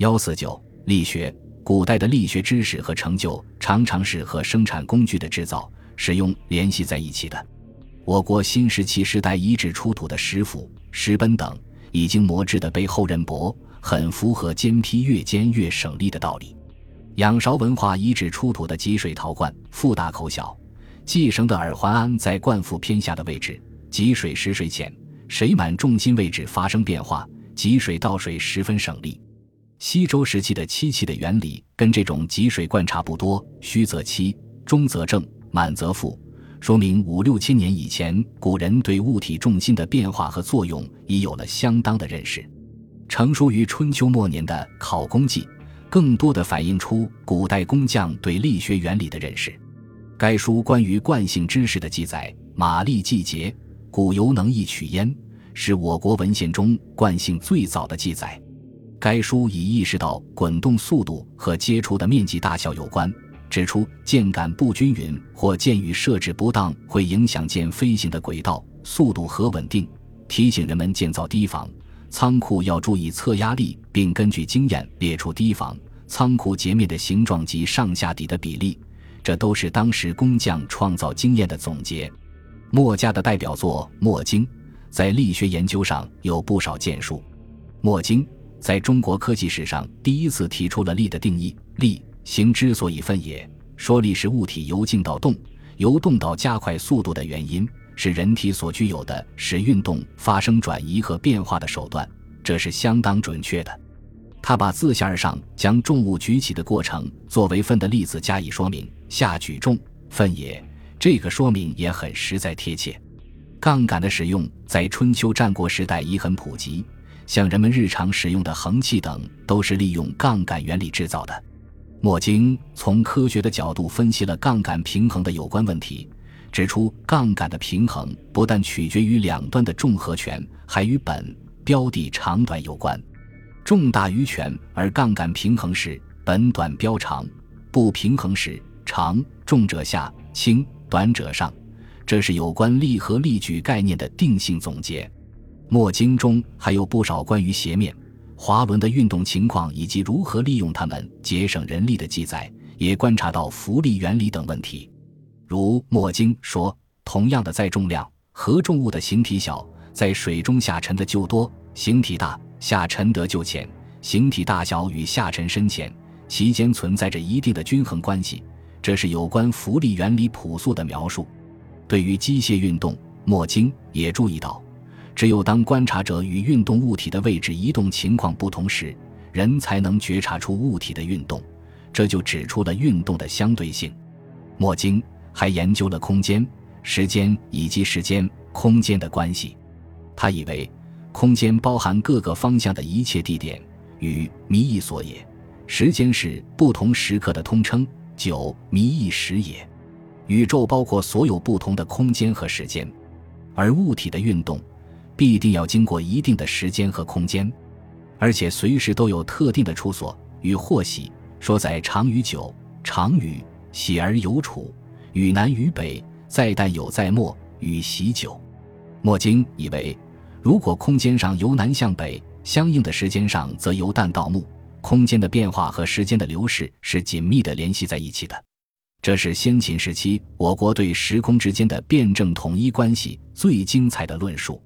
幺四九力学，古代的力学知识和成就常常是和生产工具的制造、使用联系在一起的。我国新石器时代遗址出土的石斧、石奔等，已经磨制的被后人薄，很符合煎坯越尖越省力的道理。仰韶文化遗址出土的汲水陶罐，腹大口小，系绳的耳环安在罐腹偏下的位置，汲水时水浅，水满重心位置发生变化，汲水倒水十分省力。西周时期的漆器的原理跟这种汲水罐差不多，虚则漆，中则正，满则覆，说明五六千年以前，古人对物体重心的变化和作用已有了相当的认识。成书于春秋末年的《考工记》。更多的反映出古代工匠对力学原理的认识。该书关于惯性知识的记载，马力季节，古犹能易取焉，是我国文献中惯性最早的记载。该书已意识到滚动速度和接触的面积大小有关，指出箭杆不均匀或箭羽设置不当会影响箭飞行的轨道、速度和稳定，提醒人们建造堤防。仓库要注意测压力，并根据经验列出堤防、仓库截面的形状及上下底的比例，这都是当时工匠创造经验的总结。墨家的代表作《墨经》在力学研究上有不少建树。《墨经》在中国科技史上第一次提出了力的定义：力，行之所以分也。说力是物体由静到动，由动到加快速度的原因。是人体所具有的使运动发生转移和变化的手段，这是相当准确的。他把自下而上将重物举起的过程作为分的例子加以说明，下举重分也。这个说明也很实在贴切。杠杆的使用在春秋战国时代已很普及，像人们日常使用的衡器等都是利用杠杆原理制造的。墨经从科学的角度分析了杠杆平衡的有关问题。指出，杠杆的平衡不但取决于两端的重和权，还与本标的长短有关。重大于权，而杠杆平衡时，本短标长；不平衡时，长重者下，轻短者上。这是有关力和力矩概念的定性总结。墨经中还有不少关于斜面、滑轮的运动情况以及如何利用它们节省人力的记载，也观察到浮力原理等问题。如《墨经》说，同样的载重量，合重物的形体小，在水中下沉的就多；形体大，下沉得就浅。形体大小与下沉深浅其间存在着一定的均衡关系，这是有关浮力原理朴素的描述。对于机械运动，《墨经》也注意到，只有当观察者与运动物体的位置移动情况不同时，人才能觉察出物体的运动，这就指出了运动的相对性。《墨经》。还研究了空间、时间以及时间、空间的关系。他以为，空间包含各个方向的一切地点，与迷意所也；时间是不同时刻的通称，九迷意时也。宇宙包括所有不同的空间和时间，而物体的运动必定要经过一定的时间和空间，而且随时都有特定的处所与或喜。说在长与久，长与喜而有处。与南与北，在旦有在末，与喜久。墨经以为，如果空间上由南向北，相应的时间上则由旦到暮，空间的变化和时间的流逝是紧密的联系在一起的。这是先秦时期我国对时空之间的辩证统一关系最精彩的论述。